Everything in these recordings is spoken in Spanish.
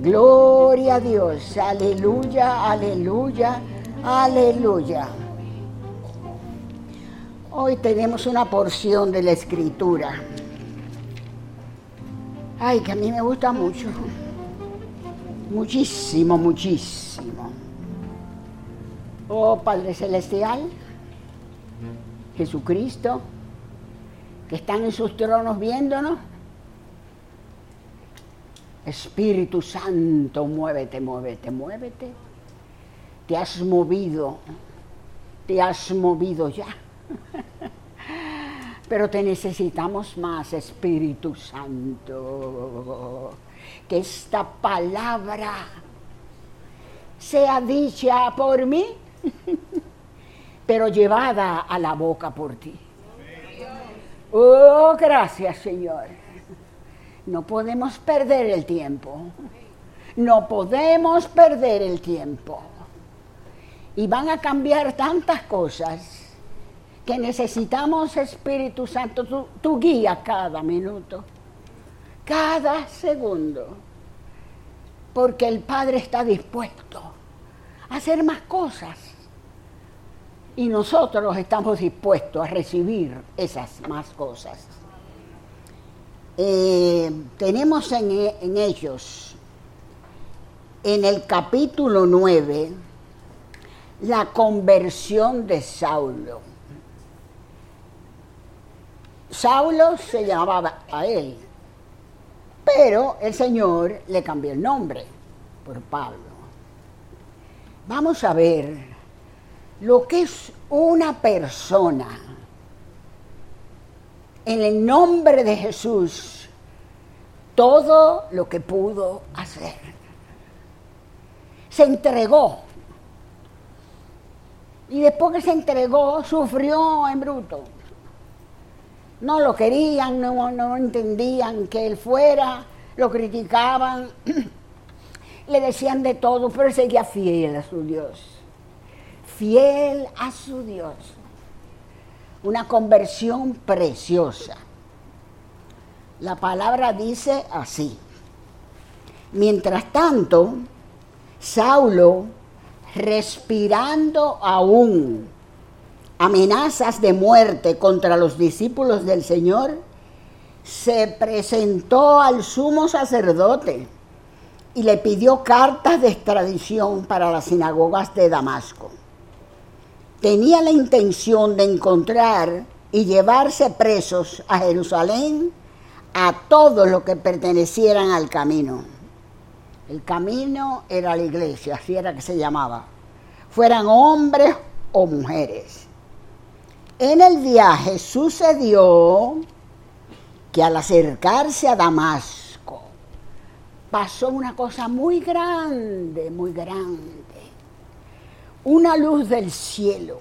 Gloria a Dios. Aleluya, aleluya, aleluya. Hoy tenemos una porción de la escritura. Ay, que a mí me gusta mucho. Muchísimo, muchísimo. Oh Padre Celestial, Jesucristo, que están en sus tronos viéndonos. Espíritu Santo, muévete, muévete, muévete. Te has movido, te has movido ya. Pero te necesitamos más, Espíritu Santo. Que esta palabra sea dicha por mí, pero llevada a la boca por ti. Oh, gracias, Señor. No podemos perder el tiempo. No podemos perder el tiempo. Y van a cambiar tantas cosas que necesitamos, Espíritu Santo, tu, guía cada minuto, cada segundo, porque el Padre está dispuesto a hacer más cosas y nosotros estamos dispuestos a recibir esas más cosas. Eh, tenemos en, en ellos, en el capítulo 9, la conversión de Saulo. Saulo se llamaba a él, pero el Señor le cambió el nombre por Pablo. Vamos a ver lo que es una persona en el nombre de Jesús todo lo que pudo hacer. Se entregó. Y después que se entregó, sufrió en bruto no lo querían, no, no entendían que él fuera, lo criticaban, le decían de todo, pero seguía fiel a su Dios, fiel a su Dios. Una conversión preciosa. La palabra dice así. Mientras tanto, Saulo, respirando aún, amenazas de muerte contra los discípulos del Señor, se presentó al sumo sacerdote y le pidió cartas de extradición para las sinagogas de Damasco. Tenía la intención de encontrar y llevarse presos a Jerusalén a todos los que pertenecieran al camino. El camino era la iglesia, así era que se llamaba. Fueran hombres o mujeres. En el viaje sucedió que al acercarse a Damasco pasó una cosa muy grande, muy grande. Una luz del cielo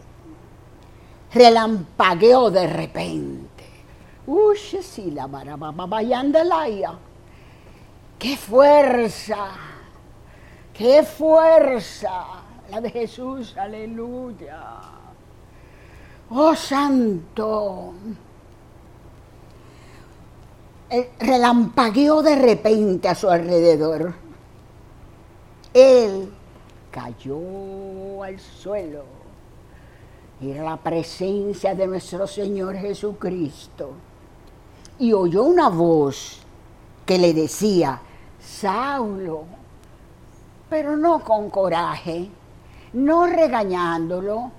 relampagueó de repente. Uy, sí, la laia. ¡Qué fuerza! ¡Qué fuerza! La de Jesús, aleluya. Oh santo. relampagueó de repente a su alrededor. Él cayó al suelo. Era la presencia de nuestro Señor Jesucristo. Y oyó una voz que le decía, Saulo, pero no con coraje, no regañándolo,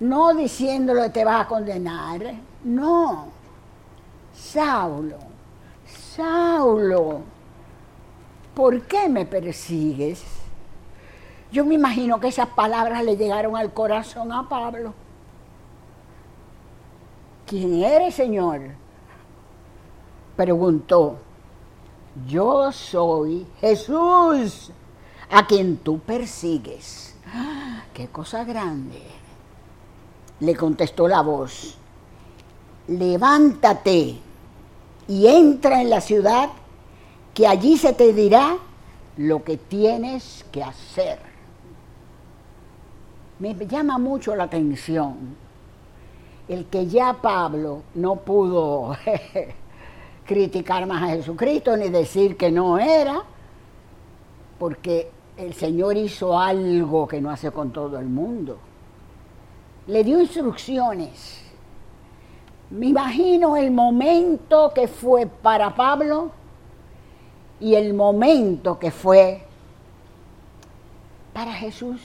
no diciéndole te vas a condenar, no. Saulo, Saulo, ¿por qué me persigues? Yo me imagino que esas palabras le llegaron al corazón a Pablo. ¿Quién eres, Señor? Preguntó. Yo soy Jesús, a quien tú persigues. ¡Ah! ¡Qué cosa grande! le contestó la voz, levántate y entra en la ciudad, que allí se te dirá lo que tienes que hacer. Me llama mucho la atención el que ya Pablo no pudo criticar más a Jesucristo ni decir que no era, porque el Señor hizo algo que no hace con todo el mundo. Le dio instrucciones. Me imagino el momento que fue para Pablo y el momento que fue para Jesús.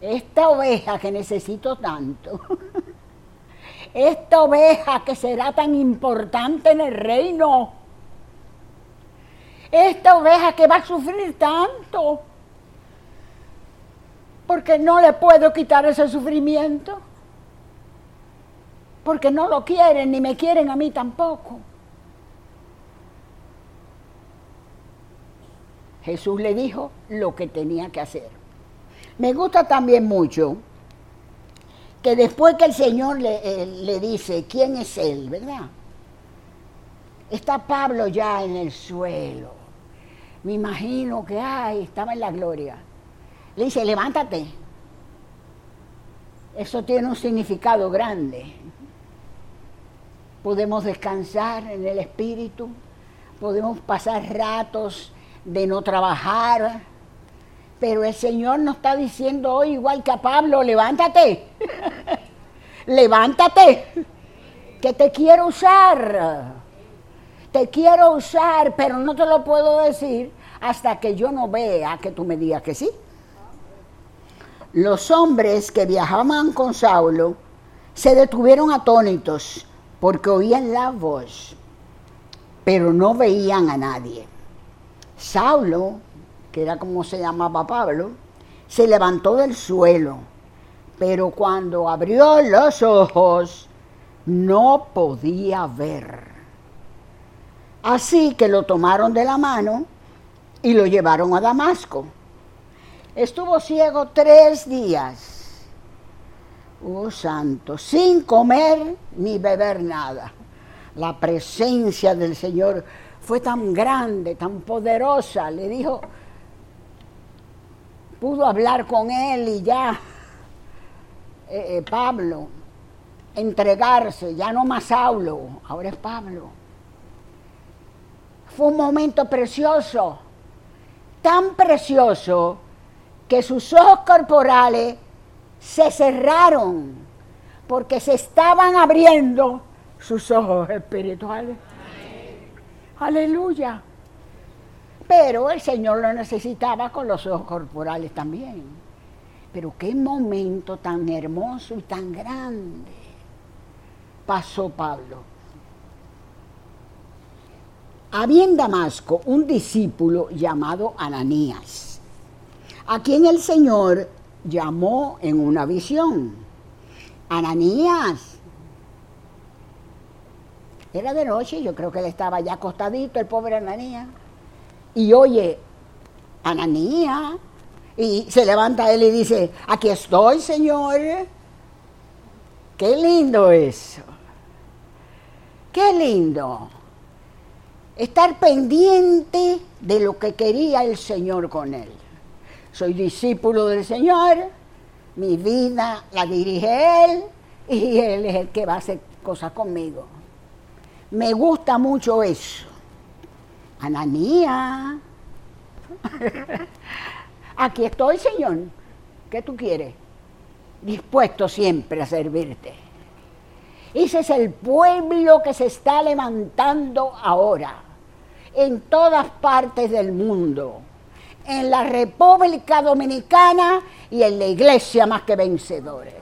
Esta oveja que necesito tanto, esta oveja que será tan importante en el reino, esta oveja que va a sufrir tanto, porque no le puedo quitar ese sufrimiento, porque no lo quieren ni me quieren a mí tampoco. Jesús le dijo lo que tenía que hacer. Me gusta también mucho que después que el Señor le, le dice quién es Él, ¿verdad? Está Pablo ya en el suelo. Me imagino que, ay, estaba en la gloria. Le dice, levántate. Eso tiene un significado grande. Podemos descansar en el espíritu, podemos pasar ratos de no trabajar, pero el Señor nos está diciendo hoy, igual que a Pablo, levántate, levántate, que te quiero usar, te quiero usar, pero no te lo puedo decir hasta que yo no vea que tú me digas que sí. Los hombres que viajaban con Saulo se detuvieron atónitos porque oían la voz, pero no veían a nadie. Saulo, que era como se llamaba Pablo, se levantó del suelo, pero cuando abrió los ojos no podía ver. Así que lo tomaron de la mano y lo llevaron a Damasco. Estuvo ciego tres días. Oh santo, sin comer ni beber nada. La presencia del Señor fue tan grande, tan poderosa, le dijo, pudo hablar con él y ya, eh, eh, Pablo, entregarse, ya no más Saulo, ahora es Pablo. Fue un momento precioso, tan precioso, que sus ojos corporales se cerraron, porque se estaban abriendo sus ojos espirituales. Aleluya. Pero el Señor lo necesitaba con los ojos corporales también. Pero qué momento tan hermoso y tan grande pasó Pablo. Había en Damasco un discípulo llamado Ananías, a quien el Señor llamó en una visión. Ananías, era de noche, yo creo que él estaba ya acostadito, el pobre Ananías. Y oye, Ananías, y se levanta él y dice, aquí estoy, Señor. Qué lindo eso. Qué lindo. Estar pendiente de lo que quería el Señor con él. Soy discípulo del Señor, mi vida la dirige Él y Él es el que va a hacer cosas conmigo. Me gusta mucho eso. Ananía. Aquí estoy, Señor. ¿Qué tú quieres? Dispuesto siempre a servirte. Ese es el pueblo que se está levantando ahora, en todas partes del mundo, en la República Dominicana y en la iglesia más que vencedores.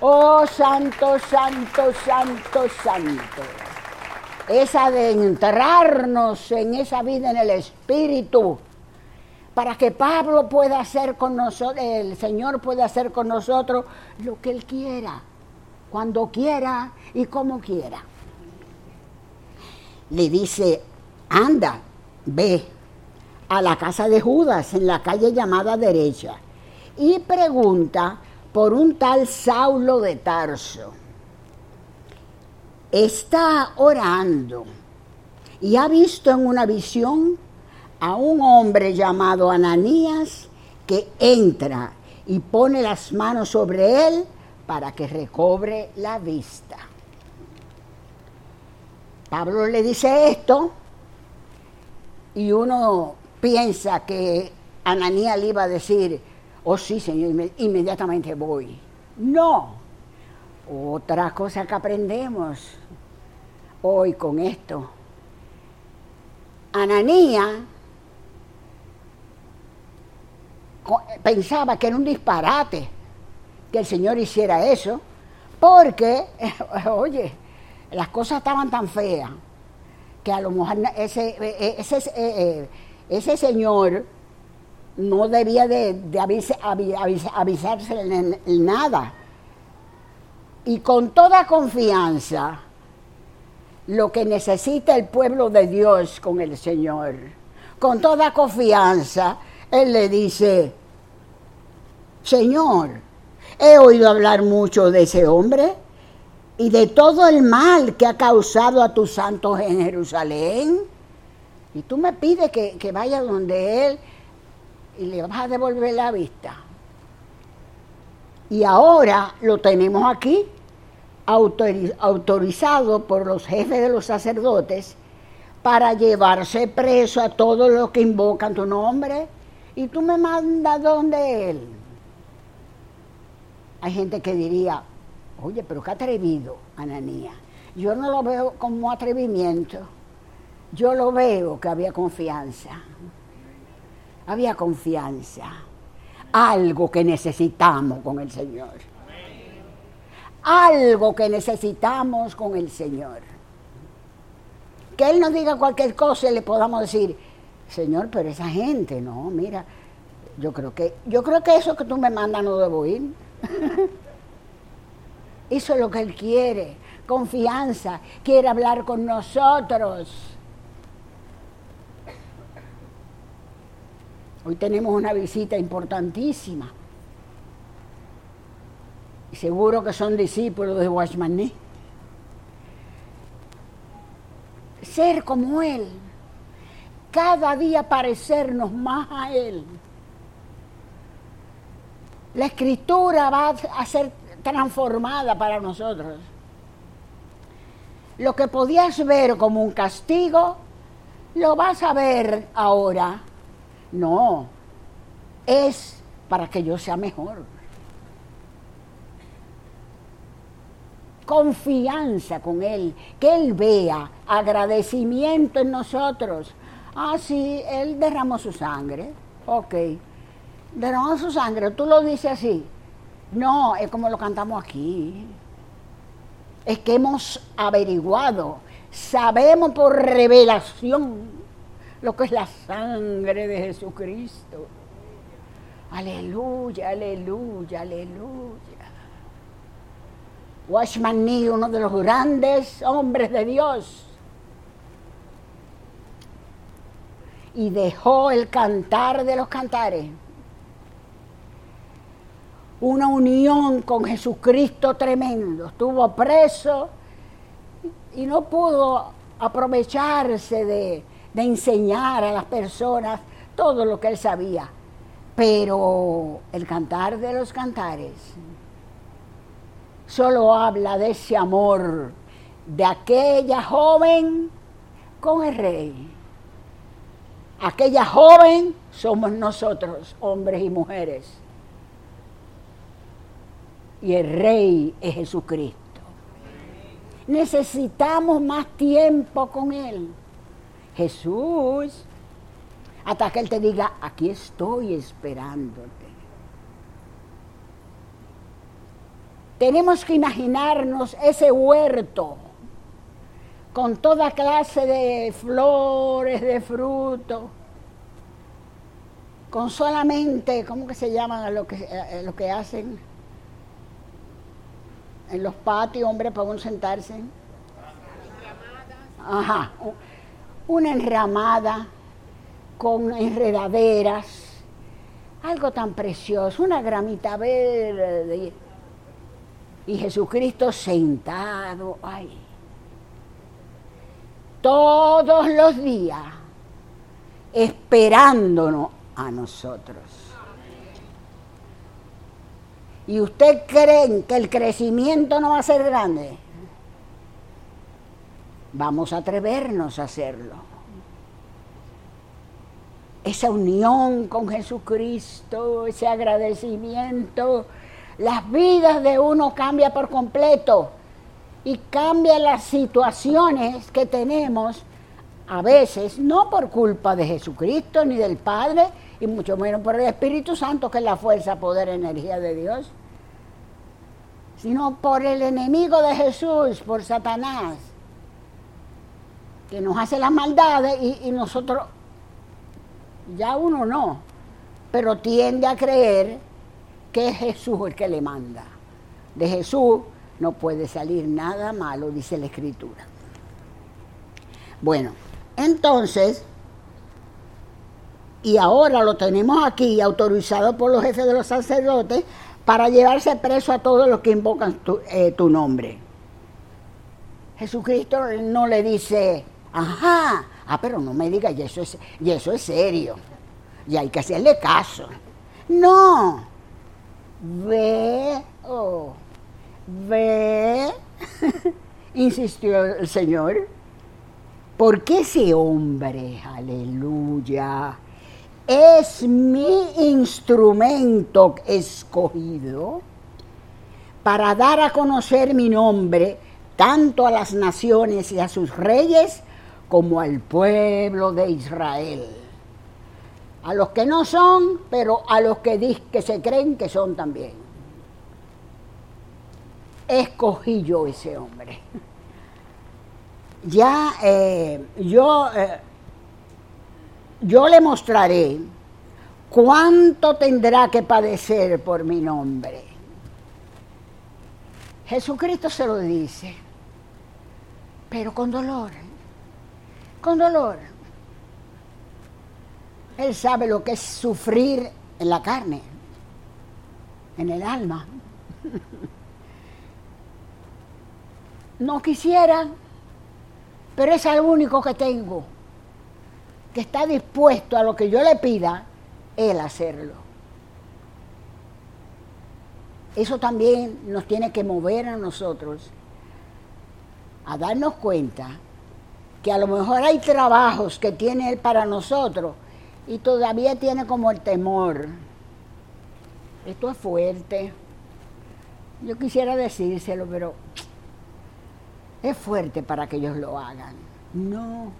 Oh, santo, santo, santo, santo. Es adentrarnos en esa vida en el Espíritu para que Pablo pueda hacer con nosotros, el Señor pueda hacer con nosotros lo que Él quiera, cuando quiera y como quiera. Le dice, anda, ve a la casa de Judas en la calle llamada derecha y pregunta por un tal Saulo de Tarso. Está orando y ha visto en una visión a un hombre llamado Ananías que entra y pone las manos sobre él para que recobre la vista. Pablo le dice esto y uno piensa que Ananías le iba a decir, oh sí, Señor, inmediatamente voy. No. Otra cosa que aprendemos hoy con esto. Ananías pensaba que era un disparate que el Señor hiciera eso, porque, oye, las cosas estaban tan feas que a lo mejor ese, e, ese, ese, e, ese señor no debía de, de avisarse en nada. Y con toda confianza, lo que necesita el pueblo de Dios con el Señor, con toda confianza, Él le dice, Señor, he oído hablar mucho de ese hombre y de todo el mal que ha causado a tus santos en Jerusalén. Y tú me pides que, que vaya donde Él y le vas a devolver la vista. Y ahora lo tenemos aquí, autorizado por los jefes de los sacerdotes para llevarse preso a todos los que invocan tu nombre. Y tú me mandas donde él. Hay gente que diría, oye, pero qué atrevido, Ananía. Yo no lo veo como atrevimiento. Yo lo veo que había confianza había confianza, algo que necesitamos con el Señor. Algo que necesitamos con el Señor. Que Él nos diga cualquier cosa y le podamos decir, Señor, pero esa gente, no, mira, yo creo que, yo creo que eso que tú me mandas no debo ir. eso es lo que Él quiere, confianza, quiere hablar con nosotros. Hoy tenemos una visita importantísima. Seguro que son discípulos de Watchman Ser como Él. Cada día parecernos más a Él. La escritura va a ser transformada para nosotros. Lo que podías ver como un castigo, lo vas a ver ahora no, es para que yo sea mejor. Confianza con Él, que Él vea agradecimiento en nosotros. Ah, sí, Él derramó su sangre. Ok, derramó su sangre, tú lo dices así. No, es como lo cantamos aquí. Es que hemos averiguado, sabemos por revelación lo que es la sangre de Jesucristo. Aleluya, aleluya, aleluya. Watchman Nee, uno de los grandes hombres de Dios, y dejó el cantar de los cantares. Una unión con Jesucristo tremendo. Estuvo preso y no pudo aprovecharse de, de enseñar a las personas todo lo que él sabía. Pero el cantar de los cantares solo habla de ese amor de aquella joven con el rey. Aquella joven somos nosotros, hombres y mujeres. Y el rey es Jesucristo. Necesitamos más tiempo con Él. Jesús, hasta que Él te diga, aquí estoy esperándote. Tenemos que imaginarnos ese huerto con toda clase de flores, de frutos, con solamente, ¿cómo que se llaman lo que, eh, lo que hacen en los patios, hombre, para uno sentarse? Ajá, una enramada con enredaderas, algo tan precioso, una gramita verde y Jesucristo sentado ahí. Todos los días esperándonos a nosotros. ¿Y usted cree que el crecimiento no va a ser grande? Vamos a atrevernos a hacerlo. esa unión con Jesucristo, ese agradecimiento, las vidas de uno cambia por completo y cambia las situaciones que tenemos a veces, no por culpa de Jesucristo ni del Padre, y mucho menos por el Espíritu Santo, que es la fuerza, poder, energía de Dios, sino por el enemigo de Jesús, por Satanás, que nos hace las maldades y, y nosotros, ya uno no, pero tiende a creer que es Jesús el que le manda. De Jesús no puede salir nada malo, dice la Escritura. Bueno, entonces, y ahora lo tenemos aquí autorizado por los jefes de los sacerdotes para llevarse preso a todos los que invocan tu, eh, nombre. Jesucristo no le dice, ajá, ah, pero no me diga, y eso es, y eso es serio, y hay que hacerle caso. No, ve, oh, ve, insistió el Señor, porque ese hombre, aleluya, es mi instrumento escogido para dar a conocer mi nombre tanto a las naciones y a sus reyes como al pueblo de Israel. A los que no son, pero a los que, que se creen que son también. Escogí yo ese hombre. Ya eh, yo eh, yo le mostraré cuánto tendrá que padecer por mi nombre. Jesucristo se lo dice, pero con dolor, con dolor. Él sabe lo que es sufrir en la carne, en el alma. No quisiera, pero es el único que tengo que está dispuesto a lo que yo le pida, Él hacerlo. Eso también nos tiene que mover a nosotros a darnos cuenta que a lo mejor hay trabajos que tiene Él para nosotros y todavía tiene como el temor. Esto es fuerte. Yo quisiera decírselo, pero es fuerte para que ellos lo hagan. No.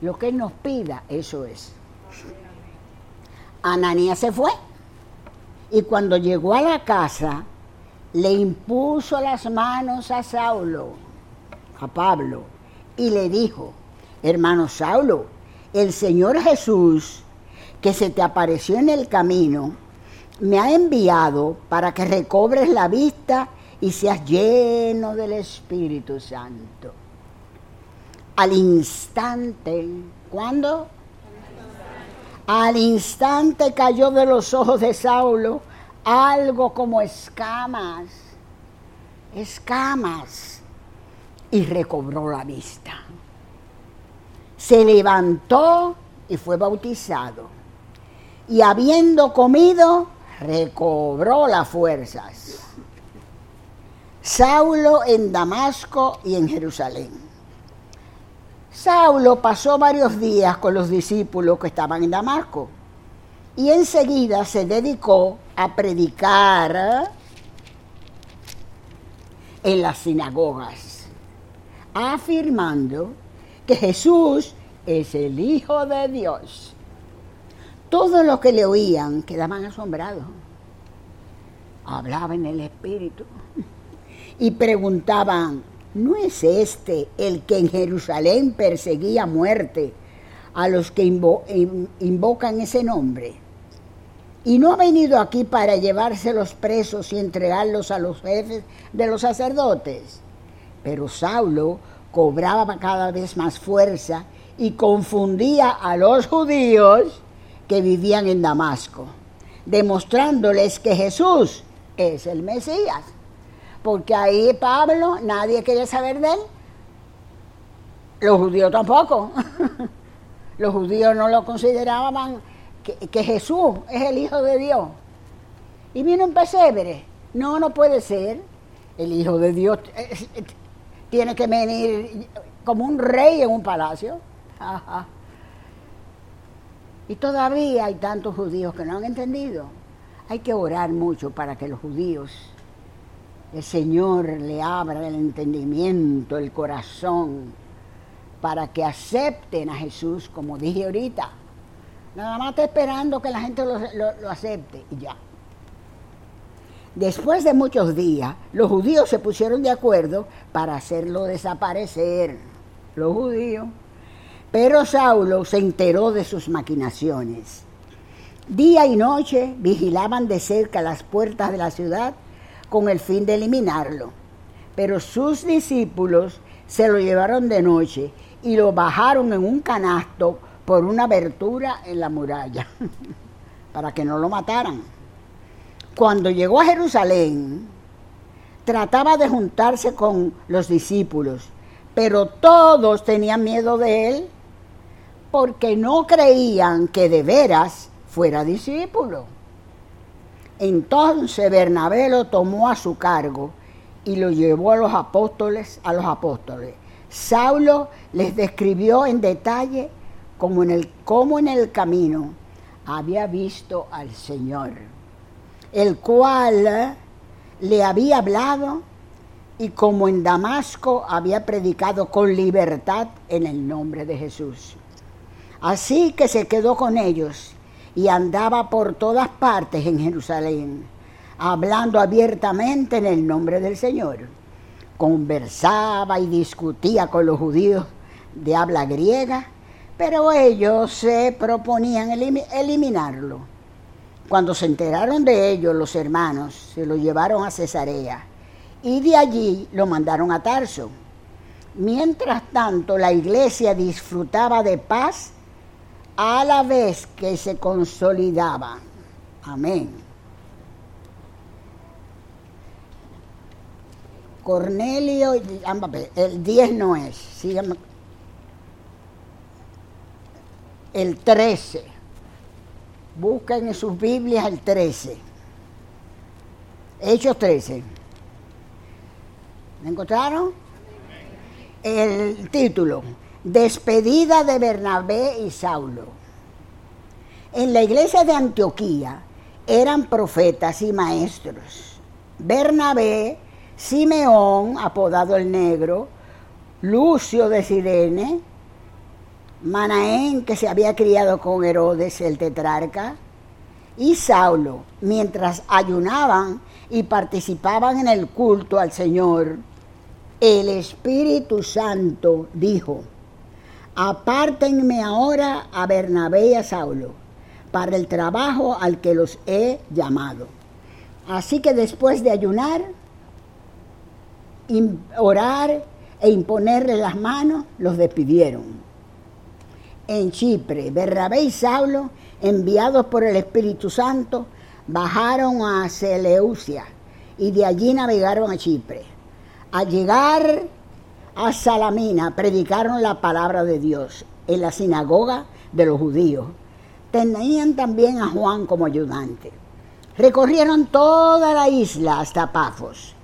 Lo que Él nos pida, eso es. Ananías se fue y cuando llegó a la casa le impuso las manos a Saulo, a Pablo, y le dijo, hermano Saulo, el Señor Jesús, que se te apareció en el camino, me ha enviado para que recobres la vista y seas lleno del Espíritu Santo al instante. ¿Cuándo? Al instante cayó de los ojos de Saulo algo como escamas, escamas, y recobró la vista. Se levantó y fue bautizado. Y habiendo comido, recobró las fuerzas. Saulo en Damasco y en Jerusalén. Saulo pasó varios días con los discípulos que estaban en Damasco y enseguida se dedicó a predicar en las sinagogas, afirmando que Jesús es el Hijo de Dios. Todos los que le oían quedaban asombrados. Hablaba en el Espíritu y preguntaban, ¿no es este el que en Jerusalén perseguía muerte a los que invocan ese nombre? Y no ha venido aquí para llevarse los presos y entregarlos a los jefes de los sacerdotes. Pero Saulo cobraba cada vez más fuerza y confundía a los judíos que vivían en Damasco, demostrándoles que Jesús es el Mesías porque ahí Pablo, nadie quería saber de él. Los judíos tampoco. Los judíos no lo consideraban que, Jesús es el Hijo de Dios. Y vino un pesebre. No, no puede ser. El Hijo de Dios eh, eh, tiene que venir como un rey en un palacio. Y todavía hay tantos judíos que no han entendido. Hay que orar mucho para que los judíos, el Señor le abra el entendimiento, el corazón, para que acepten a Jesús, como dije ahorita. Nada más está esperando que la gente lo, lo acepte y ya. Después de muchos días, los judíos se pusieron de acuerdo para hacerlo desaparecer. Los judíos. Pero Saulo se enteró de sus maquinaciones. Día y noche vigilaban de cerca las puertas de la ciudad con el fin de eliminarlo. Pero sus discípulos se lo llevaron de noche y lo bajaron en un canasto por una abertura en la muralla para que no lo mataran. Cuando llegó a Jerusalén, trataba de juntarse con los discípulos, pero todos tenían miedo de él porque no creían que de veras fuera discípulo. Entonces Bernabé lo tomó a su cargo y lo llevó a los apóstoles, a los apóstoles. Saulo les describió en detalle cómo en el, cómo en el camino había visto al Señor, el cual le había hablado y como en Damasco había predicado con libertad en el nombre de Jesús. Así que se quedó con ellos y andaba por todas partes en Jerusalén, hablando abiertamente en el nombre del Señor. Conversaba y discutía con los judíos de habla griega, pero ellos se proponían eliminarlo. Cuando se enteraron de ello, los hermanos se lo llevaron a Cesarea y de allí lo mandaron a Tarso. Mientras tanto, la iglesia disfrutaba de paz a la vez que se consolidaba. Amén. Cornelio, el 10 no es. El 13. Busquen en sus Biblias el 13. Hechos 13. ¿Me encontraron? El título, Despedida de Bernabé y Saulo. En la iglesia de Antioquía eran profetas y maestros. Bernabé, Simeón, apodado el Negro, Lucio de Sirene, Manaén, que se había criado con Herodes el tetrarca, y Saulo, mientras ayunaban y participaban en el culto al Señor, el Espíritu Santo dijo, apártenme ahora a Bernabé y a Saulo para el trabajo al que los he llamado. Así que después de ayunar, orar e imponerle las manos, los despidieron. En Chipre, Bernabé y Saulo, enviados por el Espíritu Santo, bajaron a Seleucia y de allí navegaron a Chipre. Al llegar a Salamina predicaron la palabra de Dios en la sinagoga de los judíos. Tenían también a Juan como ayudante. Recorrieron toda la isla hasta Pafos.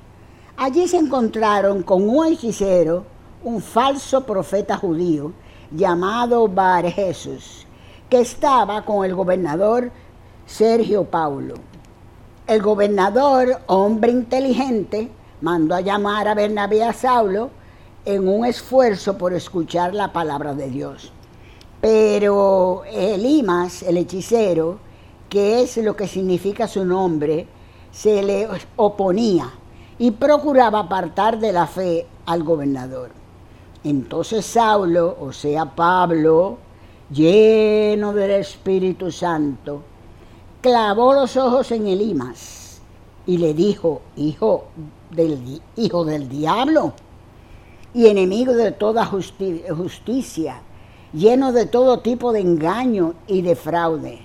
Allí se encontraron con un hechicero, un falso profeta judío llamado Bar Jesús, que estaba con el gobernador Sergio Paulo. El gobernador, hombre inteligente, mandó a llamar a Bernabé a Saulo en un esfuerzo por escuchar la palabra de Dios. Pero Elimas, el hechicero, que es lo que significa su nombre, se le oponía y procuraba apartar de la fe al gobernador. Entonces Saulo, o sea Pablo, lleno del Espíritu Santo, clavó los ojos en Elimas y le dijo, hijo del, hijo del diablo, y enemigo de toda justicia, lleno de todo tipo de engaño y de fraude.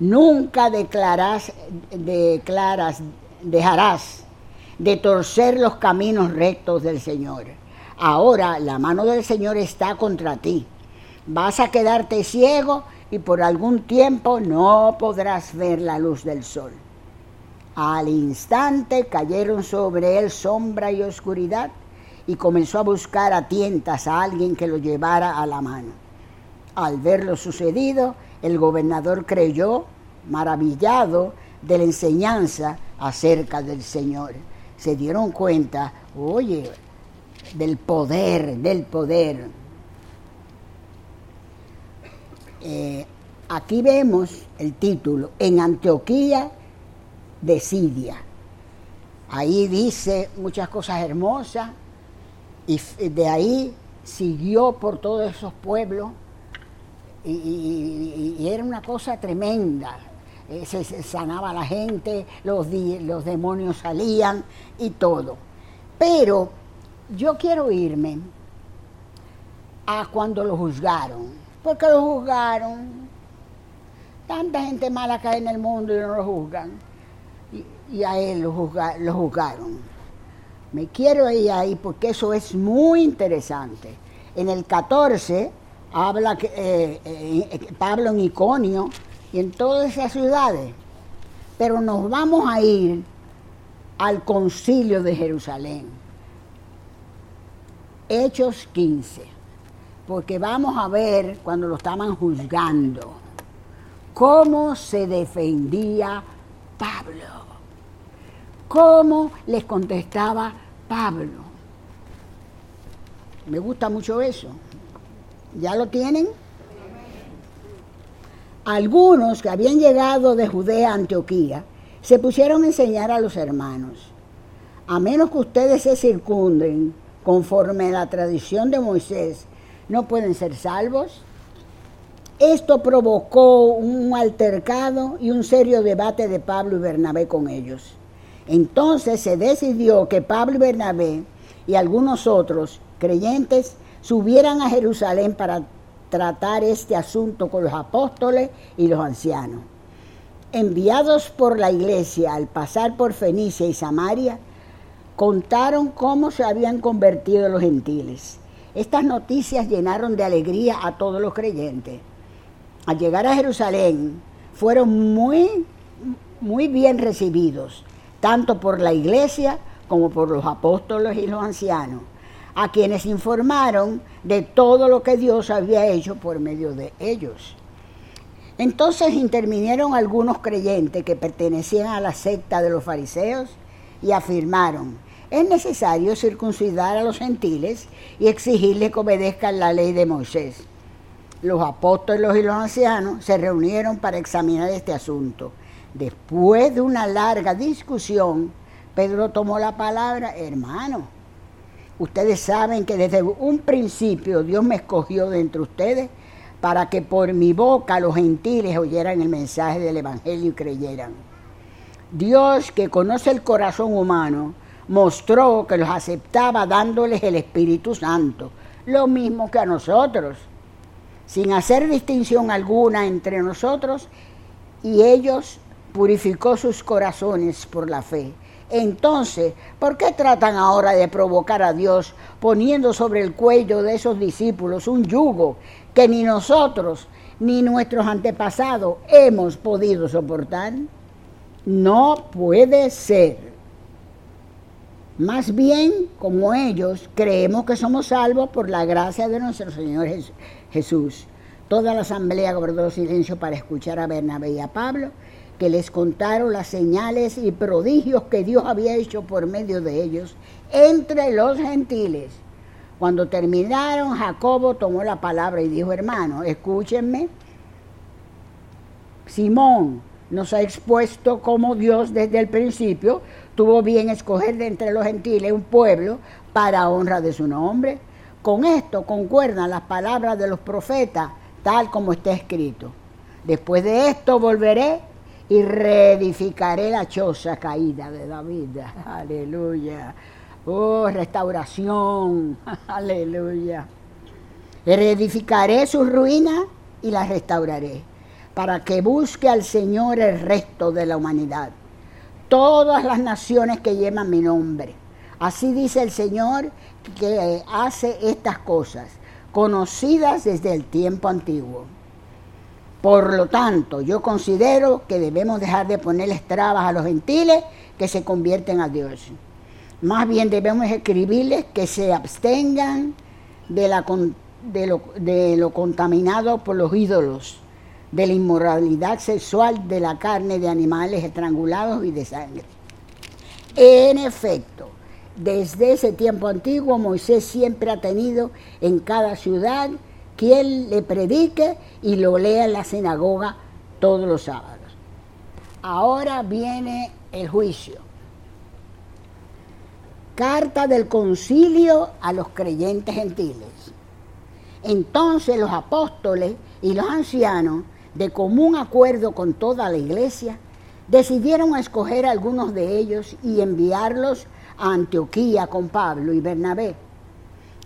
Nunca declaras, declaras, dejarás de torcer los caminos rectos del Señor. Ahora la mano del Señor está contra ti. Vas a quedarte ciego y por algún tiempo no podrás ver la luz del sol. Al instante cayeron sobre él sombra y oscuridad y comenzó a buscar a tientas a alguien que lo llevara a la mano. Al ver lo sucedido, el gobernador creyó, maravillado de la enseñanza acerca del Señor. Se dieron cuenta, oye, del poder, del poder. Eh, aquí vemos el título, en Antioquía de Siria. Ahí dice muchas cosas hermosas y de ahí siguió por todos esos pueblos y, era una cosa tremenda. Eh, se, sanaba la gente, los, los demonios salían y todo. Pero yo quiero irme a cuando lo juzgaron, porque lo juzgaron. Tanta gente mala que hay en el mundo y no lo juzgan. Y, a él lo, juzgaron. Me quiero ir ahí porque eso es muy interesante. En el 14 habla que, eh, eh, Pablo en Iconio y en todas esas ciudades. Pero nos vamos a ir al concilio de Jerusalén. Hechos 15. Porque vamos a ver cuando lo estaban juzgando cómo se defendía Pablo. Cómo les contestaba Pablo. Me gusta mucho eso. ¿Ya lo tienen? Algunos que habían llegado de Judea a Antioquía se pusieron a enseñar a los hermanos, a menos que ustedes se circunden conforme a la tradición de Moisés, no pueden ser salvos. Esto provocó un altercado y un serio debate de Pablo y Bernabé con ellos. Entonces se decidió que Pablo y Bernabé y algunos otros creyentes subieran a Jerusalén para tratar este asunto con los apóstoles y los ancianos. Enviados por la iglesia al pasar por Fenicia y Samaria, contaron cómo se habían convertido los gentiles. Estas noticias llenaron de alegría a todos los creyentes. Al llegar a Jerusalén, fueron muy, muy bien recibidos, tanto por la iglesia como por los apóstoles y los ancianos a quienes informaron de todo lo que Dios había hecho por medio de ellos. Entonces intervinieron algunos creyentes que pertenecían a la secta de los fariseos y afirmaron, es necesario circuncidar a los gentiles y exigirles que obedezcan la ley de Moisés. Los apóstoles y los ancianos se reunieron para examinar este asunto. Después de una larga discusión, Pedro tomó la palabra, hermano, Ustedes saben que desde un principio Dios me escogió de entre ustedes para que por mi boca los gentiles oyeran el mensaje del Evangelio y creyeran. Dios, que conoce el corazón humano, mostró que los aceptaba dándoles el Espíritu Santo, lo mismo que a nosotros, sin hacer distinción alguna entre nosotros, y ellos purificó sus corazones por la fe entonces, ¿por qué tratan ahora de provocar a Dios poniendo sobre el cuello de esos discípulos un yugo que ni nosotros ni nuestros antepasados hemos podido soportar? No puede ser. Más bien, como ellos, creemos que somos salvos por la gracia de nuestro Señor Jesús. Toda la asamblea guardó silencio para escuchar a Bernabé y a Pablo que les contaron las señales y prodigios que Dios había hecho por medio de ellos entre los gentiles. Cuando terminaron, Jacobo tomó la palabra y dijo, hermano, escúchenme. Simón nos ha expuesto cómo Dios desde el principio tuvo bien escoger de entre los gentiles un pueblo para honra de su nombre. Con esto concuerdan las palabras de los profetas, tal como está escrito. Después de esto volveré y reedificaré la choza caída de David. Aleluya. Oh, restauración. Aleluya. Reedificaré sus ruinas y las restauraré para que busque al Señor el resto de la humanidad. Todas las naciones que llevan mi nombre. Así dice el Señor que hace estas cosas, conocidas desde el tiempo antiguo. Por lo tanto, yo considero que debemos dejar de ponerles trabas a los gentiles que se convierten a Dios. Más bien debemos escribirles que se abstengan de, de lo contaminado por los ídolos, de la inmoralidad sexual de la carne de animales estrangulados y de sangre. En efecto, desde ese tiempo antiguo Moisés siempre ha tenido en cada ciudad quien le predique y lo lea en la sinagoga todos los sábados. Ahora viene el juicio. Carta del concilio a los creyentes gentiles. Entonces los apóstoles y los ancianos, de común acuerdo con toda la iglesia, decidieron escoger algunos de ellos y enviarlos a Antioquía con Pablo y Bernabé.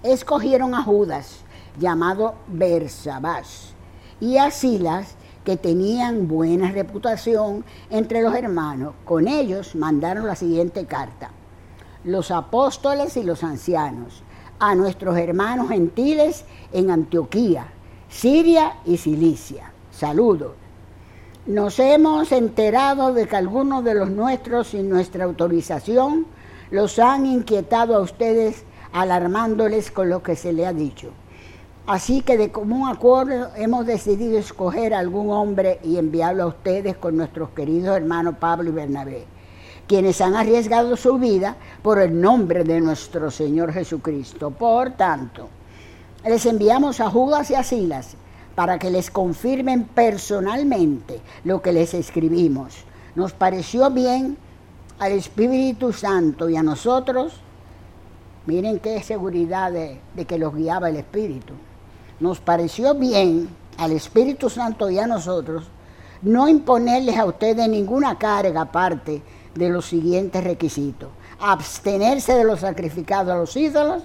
Escogieron a Judas, llamado Bersabás, y a Silas, que tenían buena reputación entre los hermanos. Con ellos mandaron la siguiente carta. Los apóstoles y los ancianos, a nuestros hermanos gentiles en Antioquía, Siria y Cilicia. Saludos. Nos hemos enterado de que algunos de los nuestros, sin nuestra autorización, los han inquietado a ustedes alarmándoles con lo que se le ha dicho. Así que de común acuerdo hemos decidido escoger a algún hombre y enviarlo a ustedes con nuestros queridos hermanos Pablo y Bernabé, quienes han arriesgado su vida por el nombre de nuestro Señor Jesucristo. Por tanto, les enviamos a Judas y a Silas para que les confirmen personalmente lo que les escribimos. Nos pareció bien al Espíritu Santo y a nosotros, miren qué seguridad de, de que los guiaba el Espíritu nos pareció bien al Espíritu Santo y a nosotros no imponerles a ustedes ninguna carga aparte de los siguientes requisitos. Abstenerse de los sacrificados a los ídolos,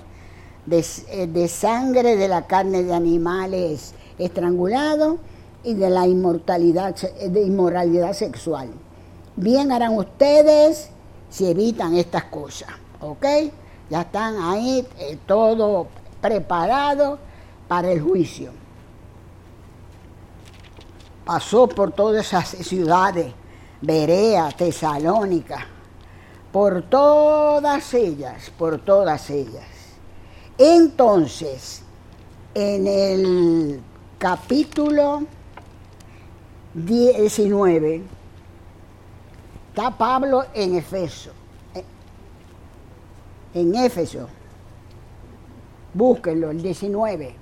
de, eh, sangre de la carne de animales estrangulados y de la inmortalidad, de inmoralidad sexual. Bien harán ustedes si evitan estas cosas, ¿ok? Ya están ahí eh, todo preparado para el juicio. Pasó por todas esas ciudades, Berea, Tesalónica, por todas ellas, por todas ellas. Entonces, en el capítulo 19, está Pablo en Efeso, en Éfeso. Búsquenlo, el 19.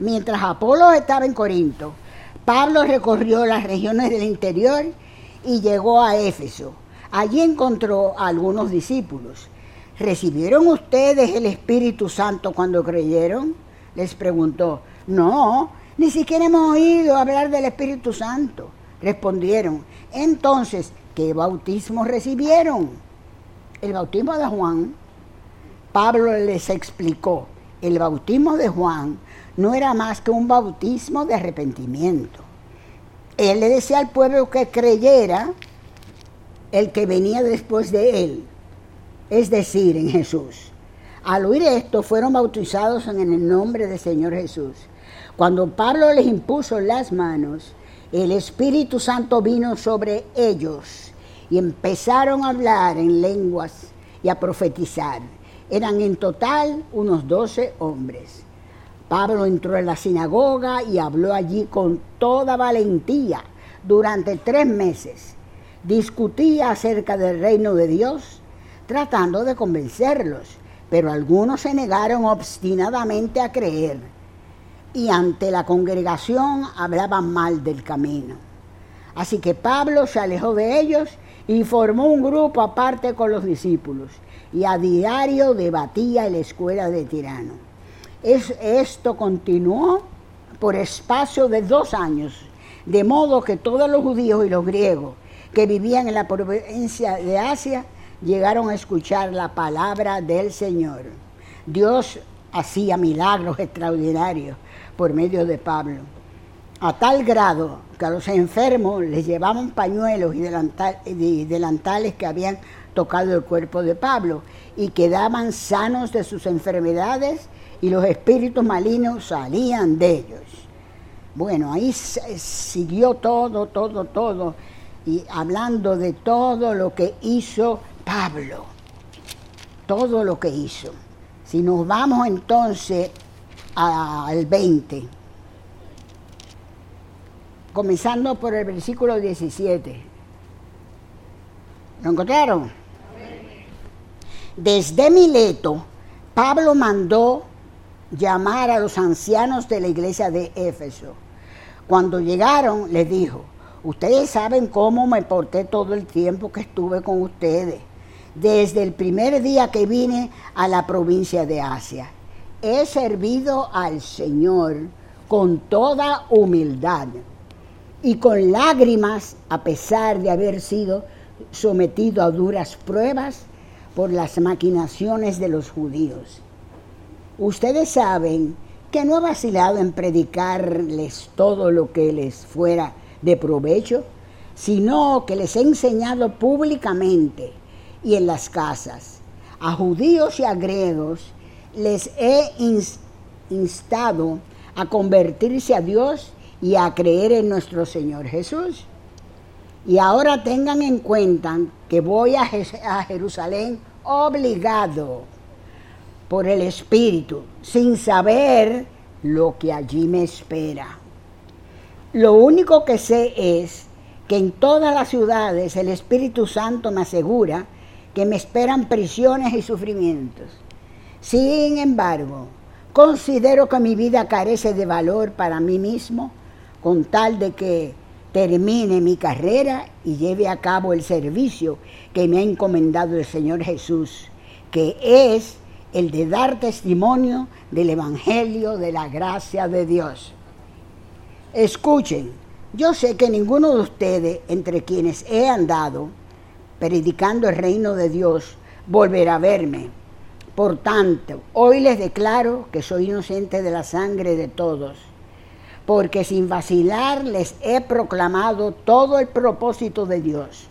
Mientras Apolo estaba en Corinto, Pablo recorrió las regiones del interior y llegó a Éfeso. Allí encontró a algunos discípulos. ¿Recibieron ustedes el Espíritu Santo cuando creyeron? Les preguntó. No, ni siquiera hemos oído hablar del Espíritu Santo. Respondieron. Entonces, ¿qué bautismo recibieron? El bautismo de Juan. Pablo les explicó. El bautismo de Juan no era más que un bautismo de arrepentimiento. Él le decía al pueblo que creyera el que venía después de él, es decir, en Jesús. Al oír esto, fueron bautizados en el nombre del Señor Jesús. Cuando Pablo les impuso las manos, el Espíritu Santo vino sobre ellos y empezaron a hablar en lenguas y a profetizar. Eran en total unos doce hombres. Pablo entró en la sinagoga y habló allí con toda valentía durante tres meses. Discutía acerca del reino de Dios, tratando de convencerlos, pero algunos se negaron obstinadamente a creer y ante la congregación hablaban mal del camino. Así que Pablo se alejó de ellos y formó un grupo aparte con los discípulos y a diario debatía en la escuela de Tirano esto continuó por espacio de dos años, de modo que todos los judíos y los griegos que vivían en la provincia de Asia llegaron a escuchar la palabra del Señor. Dios hacía milagros extraordinarios por medio de Pablo, a tal grado que a los enfermos les llevaban pañuelos y delantales que habían tocado el cuerpo de Pablo y quedaban sanos de sus enfermedades y los espíritus malignos salían de ellos. Bueno, ahí siguió todo, todo, todo, y hablando de todo lo que hizo Pablo, todo lo que hizo. Si nos vamos entonces al 20, comenzando por el versículo 17. ¿Lo encontraron? Desde Mileto, Pablo mandó llamar a los ancianos de la iglesia de Éfeso. Cuando llegaron, les dijo, ustedes saben cómo me porté todo el tiempo que estuve con ustedes, desde el primer día que vine a la provincia de Asia. He servido al Señor con toda humildad y con lágrimas, a pesar de haber sido sometido a duras pruebas por las maquinaciones de los judíos. Ustedes saben que no he vacilado en predicarles todo lo que les fuera de provecho, sino que les he enseñado públicamente y en las casas. A judíos y a griegos les he instado a convertirse a Dios y a creer en nuestro Señor Jesús. Y ahora tengan en cuenta que voy a, Jerusalén obligado por el Espíritu, sin saber lo que allí me espera. Lo único que sé es que en todas las ciudades el Espíritu Santo me asegura que me esperan prisiones y sufrimientos. Sin embargo, considero que mi vida carece de valor para mí mismo, con tal de que termine mi carrera y lleve a cabo el servicio que me ha encomendado el Señor Jesús, que es el de dar testimonio del Evangelio de la gracia de Dios. Escuchen, yo sé que ninguno de ustedes, entre quienes he andado predicando el reino de Dios, volverá a verme. Por tanto, hoy les declaro que soy inocente de la sangre de todos porque sin vacilar les he proclamado todo el propósito de Dios.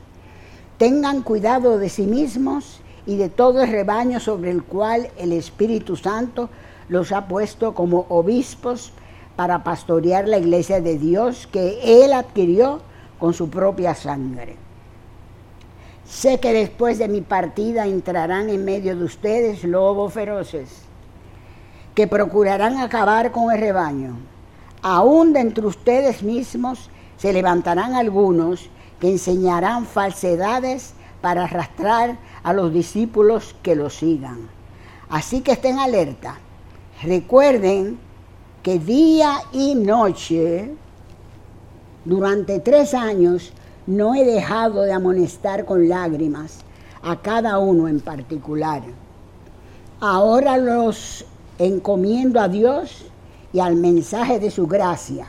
Tengan cuidado de sí mismos y de todo el rebaño sobre el cual el Espíritu Santo los ha puesto como obispos para pastorear la iglesia de Dios que Él adquirió con su propia sangre. Sé que después de mi partida entrarán en medio de ustedes lobos feroces que procurarán acabar con el rebaño aún de entre ustedes mismos se levantarán algunos que enseñarán falsedades para arrastrar a los discípulos que los sigan. Así que estén alerta. Recuerden que día y noche, durante tres años, no he dejado de amonestar con lágrimas a cada uno en particular. Ahora los encomiendo a Dios y al mensaje de su gracia,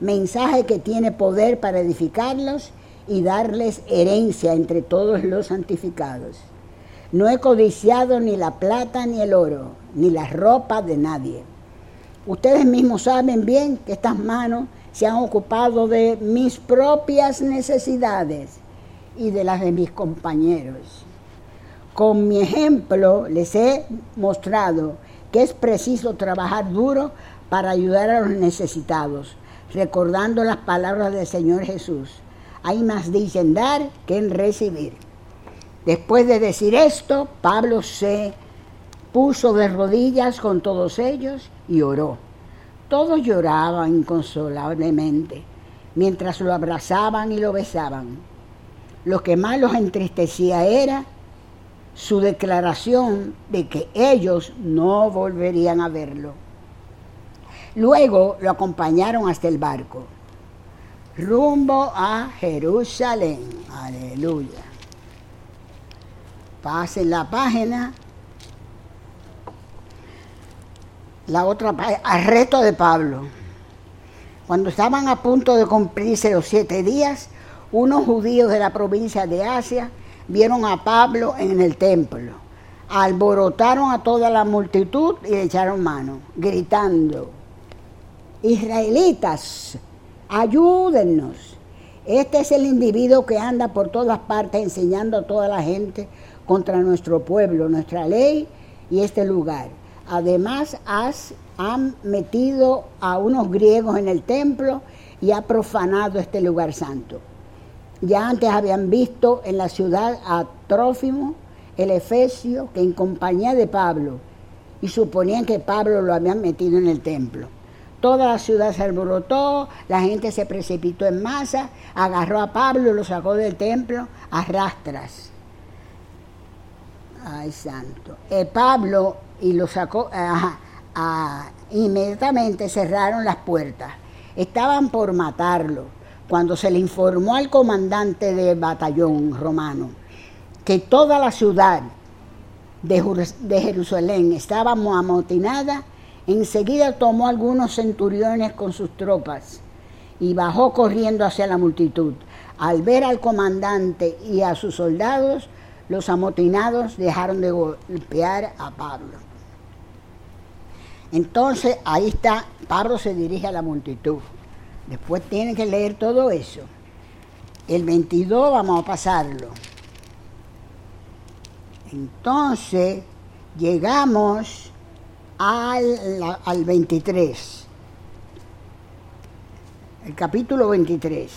mensaje que tiene poder para edificarlos y darles herencia entre todos los santificados. No he codiciado ni la plata ni el oro, ni la ropa de nadie. Ustedes mismos saben bien que estas manos se han ocupado de mis propias necesidades y de las de mis compañeros. Con mi ejemplo les he mostrado que es preciso trabajar duro para ayudar a los necesitados, recordando las palabras del Señor Jesús. Hay más dicen dar que en recibir. Después de decir esto, Pablo se puso de rodillas con todos ellos y oró. Todos lloraban inconsolablemente mientras lo abrazaban y lo besaban. Lo que más los entristecía era su declaración de que ellos no volverían a verlo. Luego lo acompañaron hasta el barco, rumbo a Jerusalén. Aleluya. Pasen la página. La otra arresto de Pablo. Cuando estaban a punto de cumplirse los siete días, unos judíos de la provincia de Asia vieron a Pablo en el templo. Alborotaron a toda la multitud y le echaron mano, gritando, Israelitas, ayúdennos. Este es el individuo que anda por todas partes enseñando a toda la gente contra nuestro pueblo, nuestra ley y este lugar. Además, has, han metido a unos griegos en el templo y ha profanado este lugar santo. Ya antes habían visto en la ciudad a Trófimo, el Efesio, que en compañía de Pablo, y suponían que Pablo lo habían metido en el templo Toda la ciudad se alborotó, la gente se precipitó en masa, agarró a Pablo y lo sacó del templo a rastras. Ay, santo. Eh, Pablo y lo sacó, inmediatamente cerraron las puertas. Estaban por matarlo cuando se le informó al comandante del batallón romano que toda la ciudad de Jerusalén estaba amotinada, enseguida tomó algunos centuriones con sus tropas y bajó corriendo hacia la multitud. Al ver al comandante y a sus soldados, los amotinados dejaron de golpear a Pablo. Entonces ahí está, Pablo se dirige a la multitud. Después tienen que leer todo eso. El 22 vamos a pasarlo. Entonces llegamos al, al 23, el capítulo 23.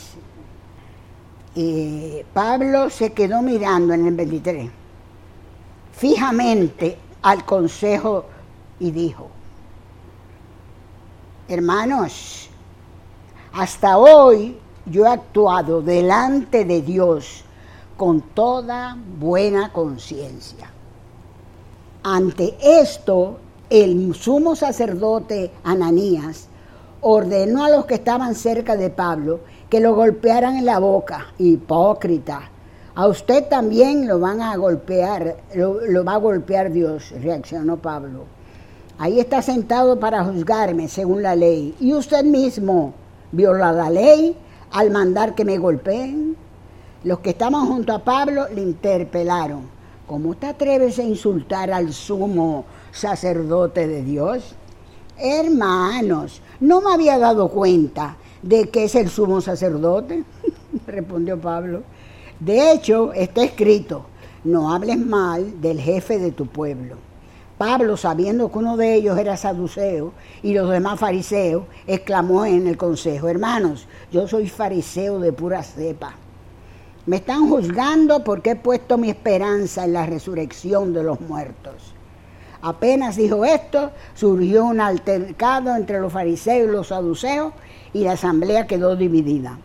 Eh, Pablo se quedó mirando en el 23 fijamente al consejo y dijo, hermanos, hasta hoy yo he actuado delante de Dios con toda buena conciencia. Ante esto, el sumo sacerdote Ananías ordenó a los que estaban cerca de Pablo que lo golpearan en la boca, hipócrita. A usted también lo van a golpear, lo, lo va a golpear Dios, reaccionó Pablo. Ahí está sentado para juzgarme según la ley. Y usted mismo viola la ley al mandar que me golpeen. Los que estaban junto a Pablo le interpelaron. ¿Cómo te atreves a insultar al sumo sacerdote de Dios? Hermanos, no me había dado cuenta de que es el sumo sacerdote, respondió Pablo. De hecho, está escrito, no hables mal del jefe de tu pueblo. Pablo, sabiendo que uno de ellos era saduceo y los demás fariseos, exclamó en el consejo, hermanos, yo soy fariseo de pura cepa. Me están juzgando porque he puesto mi esperanza en la resurrección de los muertos. Apenas dijo esto, surgió un altercado entre los fariseos y los saduceos y la asamblea quedó dividida.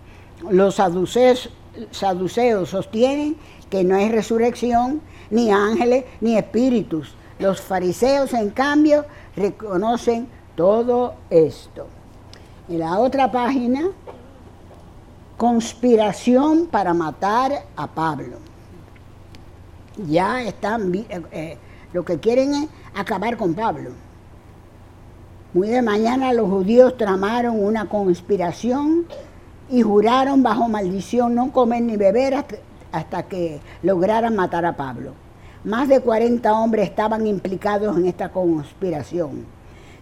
Los saduceos, saduceos sostienen que no hay resurrección, ni ángeles, ni espíritus. Los fariseos, en cambio, reconocen todo esto. En la otra página, conspiración para matar a Pablo. Ya están, eh, eh, lo que quieren es acabar con Pablo. Muy de mañana los judíos tramaron una conspiración y juraron bajo maldición no comer ni beber hasta que lograran matar a Pablo. Más de 40 hombres estaban implicados en esta conspiración.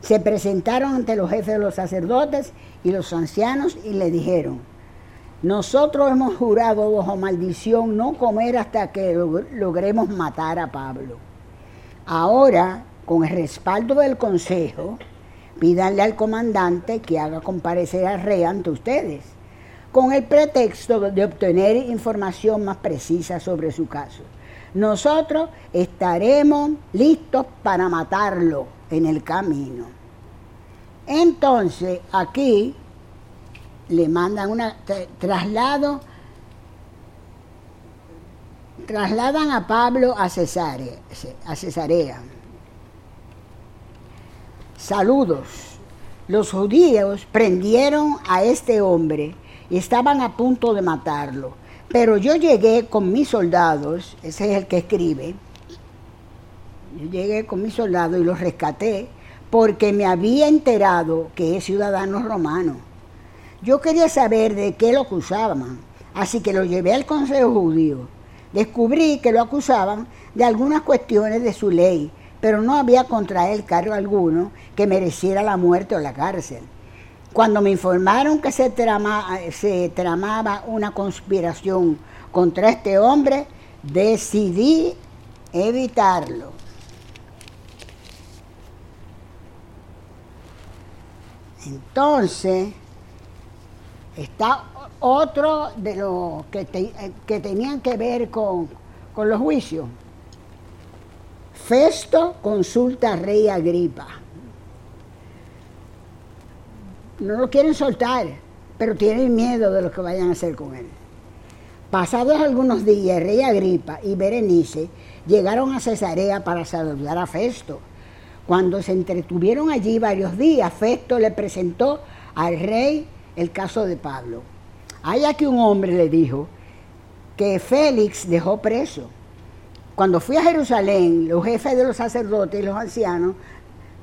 Se presentaron ante los jefes de los sacerdotes y los ancianos y le dijeron, nosotros hemos jurado bajo maldición no comer hasta que log- logremos matar a Pablo. Ahora, con el respaldo del consejo, pídanle al comandante que haga comparecer al rey ante ustedes, con el pretexto de obtener información más precisa sobre su caso. Nosotros estaremos listos para matarlo en el camino. Entonces, aquí le mandan un traslado, trasladan a Pablo a a Cesarea. Saludos. Los judíos prendieron a este hombre y estaban a punto de matarlo. Pero yo llegué con mis soldados, ese es el que escribe, yo llegué con mis soldados y los rescaté porque me había enterado que es ciudadano romano. Yo quería saber de qué lo acusaban, así que lo llevé al Consejo Judío. Descubrí que lo acusaban de algunas cuestiones de su ley, pero no había contra él cargo alguno que mereciera la muerte o la cárcel. Cuando me informaron que se, trama, se tramaba una conspiración contra este hombre, decidí evitarlo. Entonces, está otro de los que, que tenían que ver con, con los juicios. Festo consulta al rey Agripa. No lo quieren soltar, pero tienen miedo de lo que vayan a hacer con él. Pasados algunos días, rey Agripa y Berenice llegaron a Cesarea para saludar a Festo. Cuando se entretuvieron allí varios días, Festo le presentó al rey el caso de Pablo. Hay aquí un hombre le dijo que Félix dejó preso. Cuando fui a Jerusalén, los jefes de los sacerdotes y los ancianos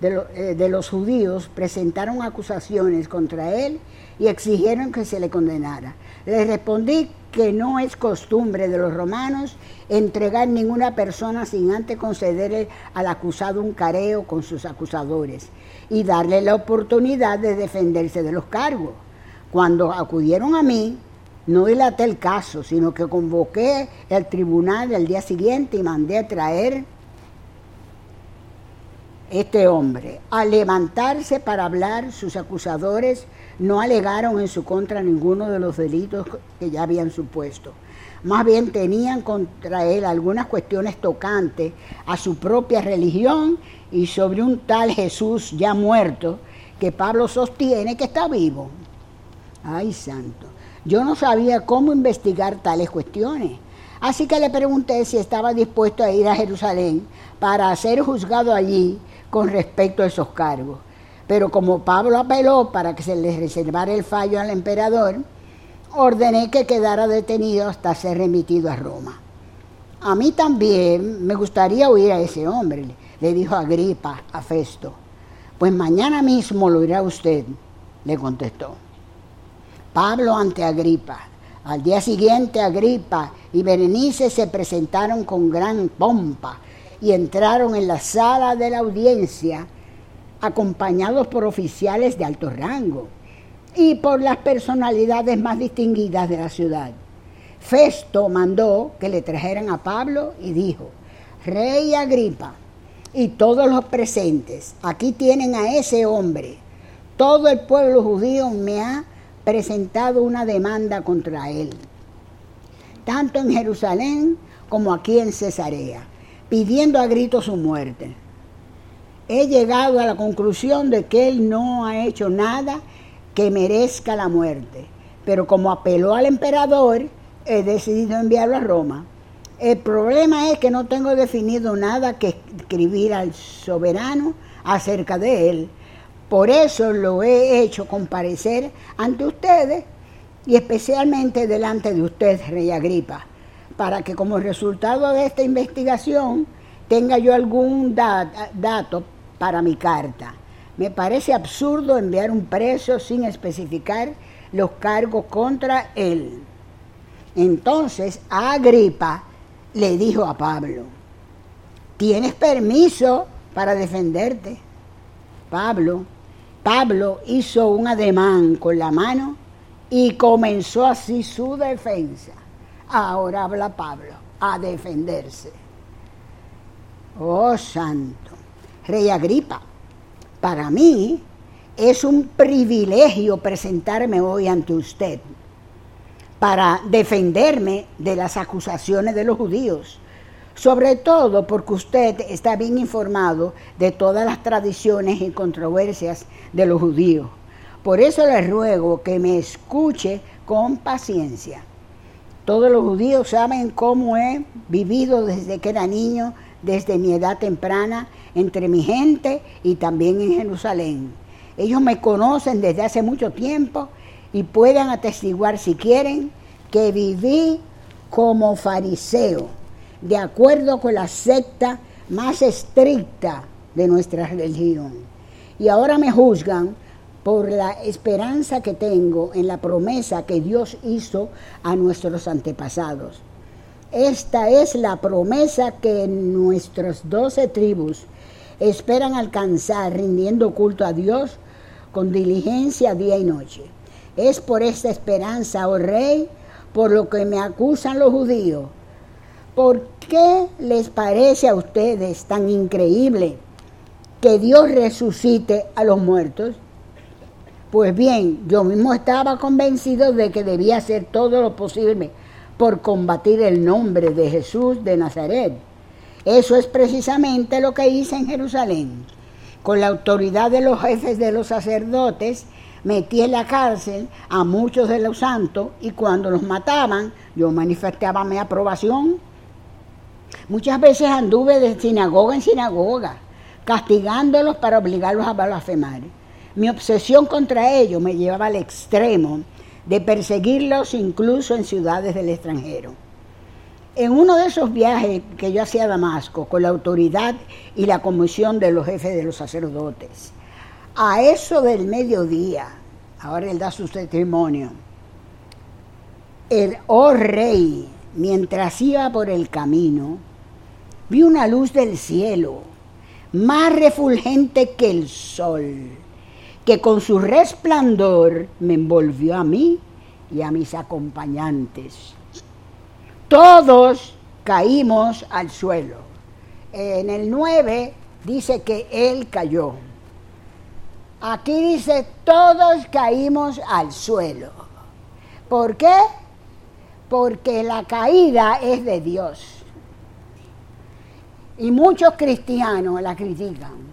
eh, de, los judíos presentaron acusaciones contra él y exigieron que se le condenara. Le respondí que no es costumbre de los romanos entregar ninguna persona sin antes concederle al acusado un careo con sus acusadores y darle la oportunidad de defenderse de los cargos. Cuando acudieron a mí, no dilaté el caso, sino que convoqué el tribunal el día siguiente y mandé a traer este hombre. Al levantarse para hablar, sus acusadores no alegaron en su contra ninguno de los delitos que ya habían supuesto. Más bien tenían contra él algunas cuestiones tocantes a su propia religión y sobre un tal Jesús ya muerto que Pablo sostiene que está vivo. Ay, santo. Yo no sabía cómo investigar tales cuestiones. Así que le pregunté si estaba dispuesto a ir a Jerusalén para ser juzgado allí con respecto a esos cargos. Pero como Pablo apeló para que se le reservara el fallo al emperador, ordené que quedara detenido hasta ser remitido a Roma. A mí también me gustaría oír a ese hombre, le dijo Agripa a Festo. Pues mañana mismo lo irá usted, le contestó. Pablo ante Agripa. Al día siguiente Agripa y Berenice se presentaron con gran pompa y entraron en la sala de la audiencia acompañados por oficiales de alto rango y por las personalidades más distinguidas de la ciudad. Festo mandó que le trajeran a Pablo y dijo, Rey Agripa y todos los presentes, aquí tienen a ese hombre. Todo el pueblo judío me ha presentado una demanda contra él, tanto en Jerusalén como aquí en Cesarea pidiendo a gritos su muerte. He llegado a la conclusión de que él no ha hecho nada que merezca la muerte, pero como apeló al emperador, he decidido enviarlo a Roma. El problema es que no tengo definido nada que escribir al soberano acerca de él. Por eso lo he hecho comparecer ante ustedes y especialmente delante de usted, Rey Agripa para que como resultado de esta investigación tenga yo algún dato para mi carta. Me parece absurdo enviar un preso sin especificar los cargos contra él. Entonces Agripa le dijo a Pablo, tienes permiso para defenderte. Pablo, Pablo hizo un ademán con la mano y comenzó así su defensa. Ahora habla Pablo a defenderse. Oh santo, Rey Agripa, para mí es un privilegio presentarme hoy ante usted para defenderme de las acusaciones de los judíos, sobre todo porque usted está bien informado de todas las tradiciones y controversias de los judíos. Por eso le ruego que me escuche con paciencia. Todos los judíos saben cómo he vivido desde que era niño, desde mi edad temprana, entre mi gente y también en Jerusalén. Ellos me conocen desde hace mucho tiempo y pueden atestiguar si quieren que viví como fariseo, de acuerdo con la secta más estricta de nuestra religión. Y ahora me juzgan por la esperanza que tengo en la promesa que Dios hizo a nuestros antepasados. Esta es la promesa que nuestras doce tribus esperan alcanzar rindiendo culto a Dios con diligencia día y noche. Es por esta esperanza, oh rey, por lo que me acusan los judíos. ¿Por qué les parece a ustedes tan increíble que Dios resucite a los muertos? Pues bien, yo mismo estaba convencido de que debía hacer todo lo posible por combatir el nombre de Jesús de Nazaret. Eso es precisamente lo que hice en Jerusalén. Con la autoridad de los jefes de los sacerdotes, metí en la cárcel a muchos de los santos y cuando los mataban yo manifestaba mi aprobación. Muchas veces anduve de sinagoga en sinagoga, castigándolos para obligarlos a blasfemar. Mi obsesión contra ellos me llevaba al extremo de perseguirlos incluso en ciudades del extranjero. En uno de esos viajes que yo hacía a Damasco con la autoridad y la comisión de los jefes de los sacerdotes, a eso del mediodía, ahora él da su testimonio, el oh rey, mientras iba por el camino, vi una luz del cielo, más refulgente que el sol, que con su resplandor me envolvió a mí y a mis acompañantes. Todos caímos al suelo. En el 9 dice que él cayó. Aquí dice, todos caímos al suelo. ¿Por qué? Porque la caída es de Dios. Y muchos cristianos la critican.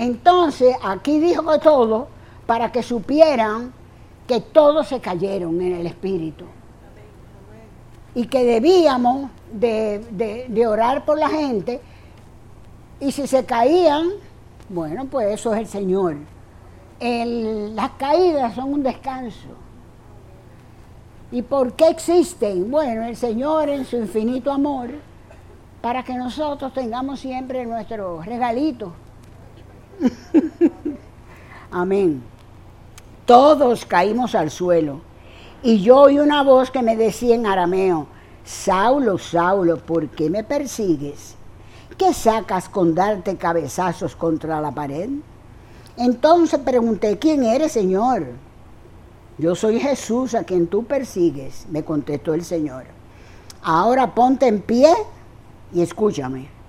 Entonces, aquí dijo todo para que supieran que todos se cayeron en el Espíritu. Y que debíamos de, orar por la gente. Y si se caían, bueno, pues eso es el Señor. las caídas son un descanso. ¿Y por qué existen? Bueno, el Señor en su infinito amor, para que nosotros tengamos siempre nuestro regalito Amén. Todos caímos al suelo. Y yo oí una voz que me decía en arameo, Saulo, Saulo, ¿por qué me persigues? ¿Qué sacas con darte cabezazos contra la pared? Entonces pregunté, ¿quién eres, Señor? Yo soy Jesús a quien tú persigues, me contestó el Señor. Ahora ponte en pie y escúchame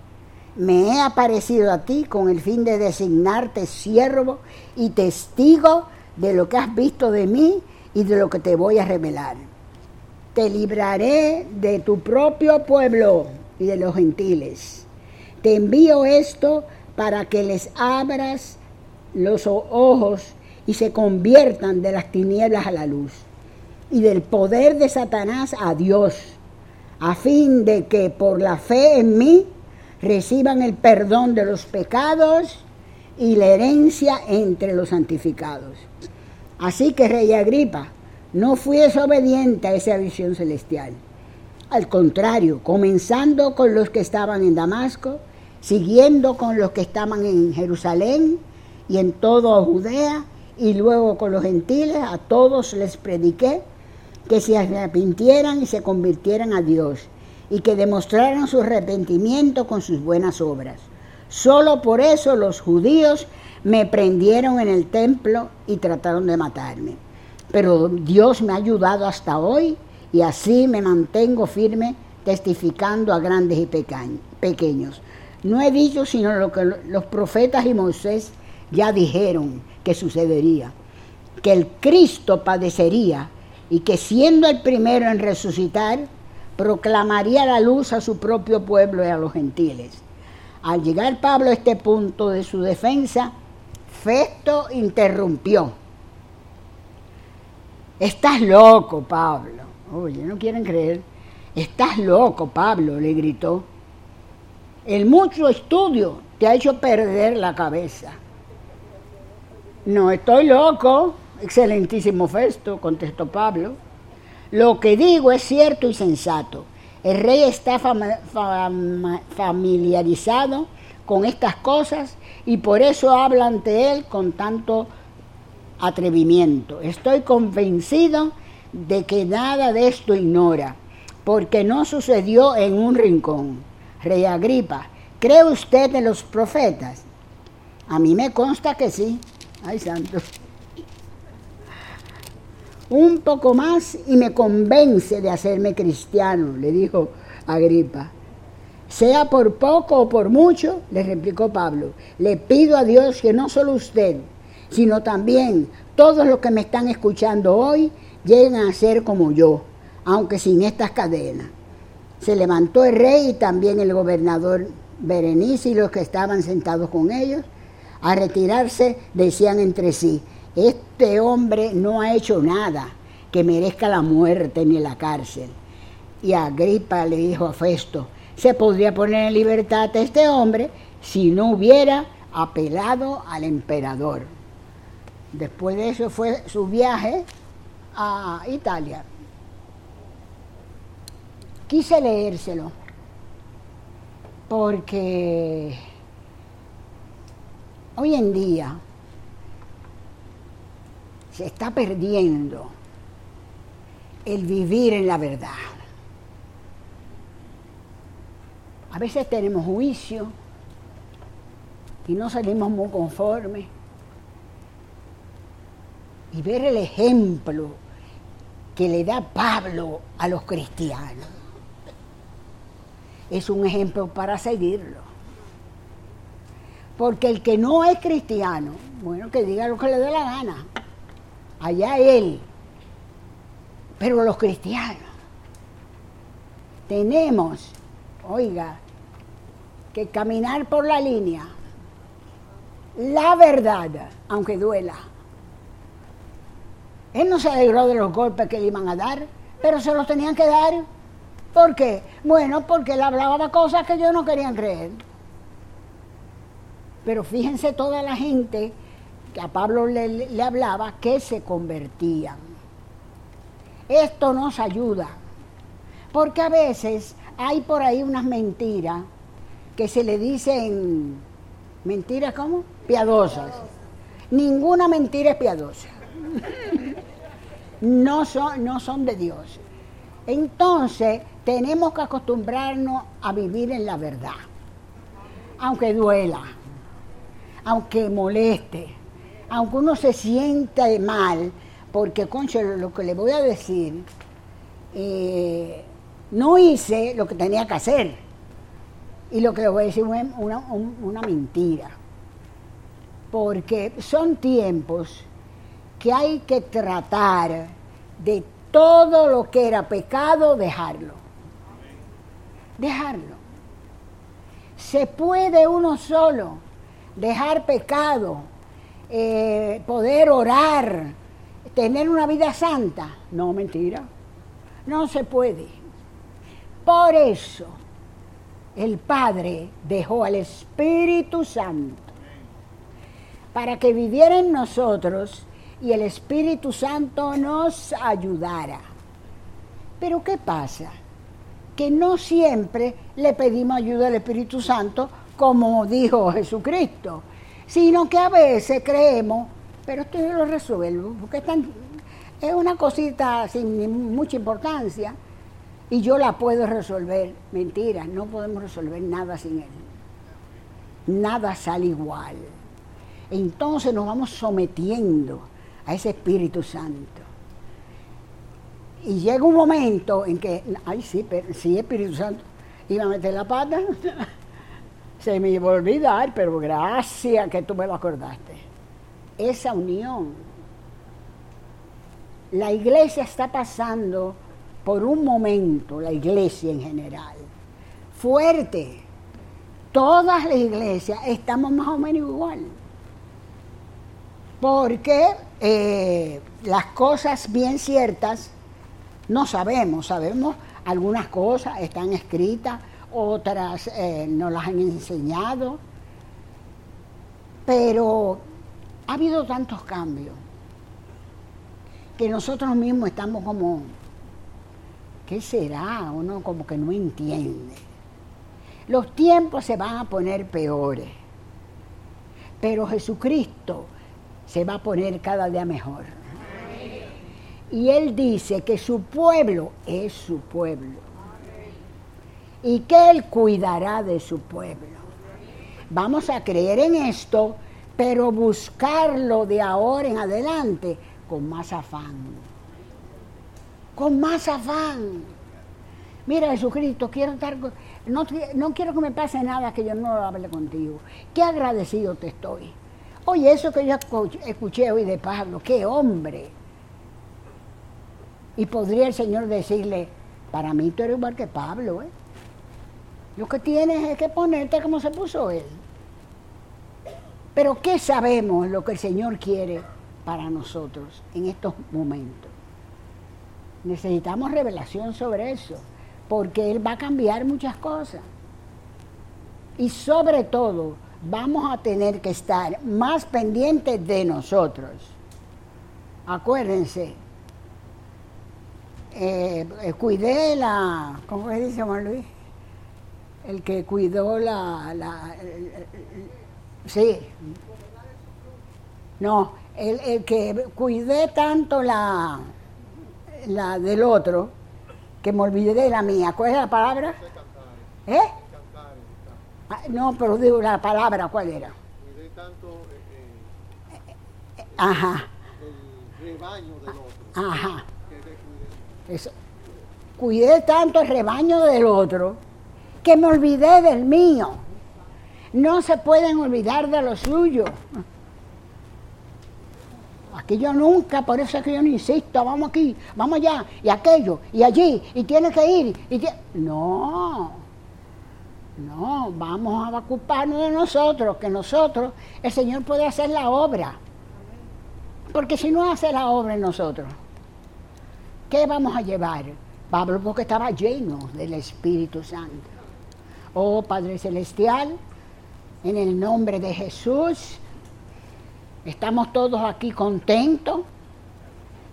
me he aparecido a ti con el fin de designarte siervo y testigo de lo que has visto de mí y de lo que te voy a revelar. Te libraré de tu propio pueblo y de los gentiles. Te envío esto para que les abras los ojos y se conviertan de las tinieblas a la luz y del poder de Satanás a Dios, a fin de que por la fe en mí reciban el perdón de los pecados y la herencia entre los santificados. Así que, Rey Agripa, no fui desobediente a esa visión celestial. Al contrario, comenzando con los que estaban en Damasco, siguiendo con los que estaban en Jerusalén y en toda Judea, y luego con los gentiles, a todos les prediqué que se arrepintieran y se convirtieran a Dios y que demostraran su arrepentimiento con sus buenas obras. Solo por eso los judíos me prendieron en el templo y trataron de matarme. Pero Dios me ha ayudado hasta hoy y así me mantengo firme testificando a grandes y pequeños. No he dicho sino lo que los profetas y Moisés ya dijeron que sucedería, que el Cristo padecería y que siendo el primero en resucitar, proclamaría la luz a su propio pueblo y a los gentiles. Al llegar Pablo a este punto de su defensa, Festo interrumpió. Estás loco, Pablo. Oye, no quieren creer. Estás loco, Pablo, le gritó. El mucho estudio te ha hecho perder la cabeza. No estoy loco, excelentísimo Festo, contestó Pablo. Lo que digo es cierto y sensato. El rey está familiarizado con estas cosas y por eso habla ante él con tanto atrevimiento. Estoy convencido de que nada de esto ignora, porque no sucedió en un rincón. Rey Agripa, ¿cree usted en los profetas? A mí me consta que sí. Ay, santo un poco más y me convence de hacerme cristiano, le dijo Agripa. Sea por poco o por mucho, le replicó Pablo, le pido a Dios que no solo usted, sino también todos los que me están escuchando hoy lleguen a ser como yo, aunque sin estas cadenas. Se levantó el rey y también el gobernador Berenice y los que estaban sentados con ellos. A retirarse decían entre sí, este hombre no ha hecho nada que merezca la muerte ni la cárcel. Y Agripa le dijo a Festo, se podría poner en libertad a este hombre si no hubiera apelado al emperador. Después de eso fue su viaje a Italia. Quise leérselo porque hoy en día está perdiendo el vivir en la verdad. A veces tenemos juicio y no salimos muy conformes. Y ver el ejemplo que le da Pablo a los cristianos es un ejemplo para seguirlo. Porque el que no es cristiano, bueno, que diga lo que le dé la gana. Allá él. Pero los cristianos tenemos, oiga, que caminar por la línea, la verdad, aunque duela. Él no se alegró de los golpes que le iban a dar, pero se los tenían que dar. ¿Por qué? Bueno, porque él hablaba cosas que yo no quería creer. Pero fíjense toda la gente que a Pablo le, hablaba que se convertían. Esto nos ayuda, porque a veces hay por ahí unas mentiras que se le dicen, mentiras cómo? Piadosas. Ninguna mentira es piadosa. No son, no son de Dios. Entonces, tenemos que acostumbrarnos a vivir en la verdad, aunque duela, aunque moleste, aunque uno se sienta mal, porque, concho, lo que le voy a decir, eh, no hice lo que tenía que hacer. Y lo que le voy a decir es una mentira. Porque son tiempos que hay que tratar de todo lo que era pecado, dejarlo dejarlo. Se puede uno solo dejar pecado, eh, poder orar, tener una vida santa. No, mentira. No se puede. Por eso el Padre dejó al Espíritu Santo para que viviera en nosotros y el Espíritu Santo nos ayudara. Pero ¿qué pasa? que no siempre le pedimos ayuda al Espíritu Santo, como dijo Jesucristo, sino que a veces creemos, pero esto yo lo resuelvo, porque es una cosita sin mucha importancia y yo la puedo resolver. Mentira, no podemos resolver nada sin Él. Nada sale igual. Entonces nos vamos sometiendo a ese Espíritu Santo. Y llega un momento en que, ay, sí, pero, sí, Espíritu Santo, iba a meter la pata, se me iba a olvidar, pero gracias que tú me lo acordaste. Esa unión. La iglesia está pasando por un momento, la iglesia en general, fuerte. Todas las iglesias estamos más o menos igual. Porque eh, las cosas bien ciertas no sabemos, sabemos algunas cosas, están escritas, otras eh, nos las han enseñado, pero ha habido tantos cambios que nosotros mismos estamos como, ¿qué será? Uno como que no entiende. Los tiempos se van a poner peores, pero Jesucristo se va a poner cada día mejor. Y él dice que su pueblo es su pueblo. Y que él cuidará de su pueblo. Vamos a creer en esto, pero buscarlo de ahora en adelante con más afán. Con más afán. Mira, Jesucristo, quiero estar. No, no quiero que me pase nada que yo no lo hable contigo. Qué agradecido te estoy. Oye, eso que yo escuché hoy de Pablo, qué hombre y podría el Señor decirle, para mí tú eres igual que Pablo, ¿eh? Lo que tienes es que ponerte como se puso él. Pero ¿qué sabemos lo que el Señor quiere para nosotros en estos momentos. Necesitamos revelación sobre eso, porque Él va a cambiar muchas cosas. Y sobre todo, vamos a tener que estar más pendientes de nosotros. Acuérdense, eh, eh, cuidé la, ¿cómo se dice Juan Luis? El que cuidó la, la sí, no, el, el, que cuidé tanto la, la del otro que me olvidé de la mía. ¿Cuál es la palabra? ¿Eh? Ah, no, pero digo la palabra, ¿cuál era? Cuidé tanto eh, eh, Ajá. el rebaño del otro. Ajá. Eso. Cuidé tanto el rebaño del otro que me olvidé del mío. No se pueden olvidar de lo suyo. Aquí yo nunca, por eso es que yo no insisto, vamos aquí, vamos allá, y aquello, y allí, y tiene que ir. Y No, no, vamos a ocuparnos de nosotros, que nosotros, el Señor puede hacer la obra. Porque si no hace la obra en nosotros, ¿qué vamos a llevar? Pablo porque estaba lleno del Espíritu Santo. Oh Padre Celestial, en el nombre de Jesús, estamos todos aquí contentos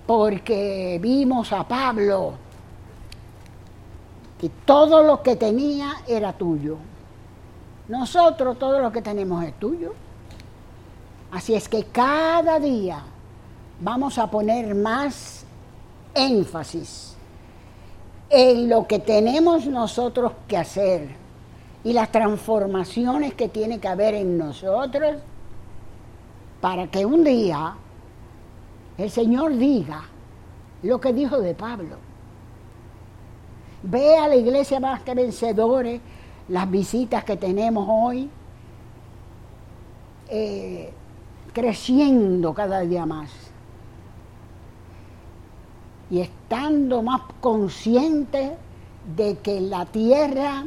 porque vimos a Pablo que todo lo que tenía era tuyo. Nosotros todo lo que tenemos es tuyo. Así es que cada día vamos a poner más énfasis en lo que tenemos nosotros que hacer y las transformaciones que tiene que haber en nosotros para que un día el Señor diga lo que dijo de Pablo Ve a la iglesia más que vencedores, las visitas que tenemos hoy, eh, creciendo cada día más. Y estando más consciente de que la tierra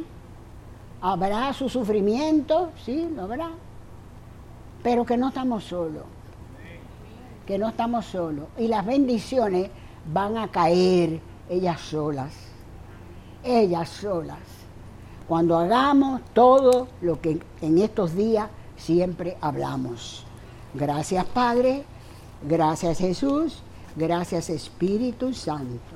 habrá su sufrimiento, sí, lo habrá, pero que no estamos solos, que no estamos solos. Y las bendiciones van a caer ellas solas ellas solas, cuando hagamos todo lo que en estos días siempre hablamos. Gracias Padre, gracias Jesús, gracias Espíritu Santo.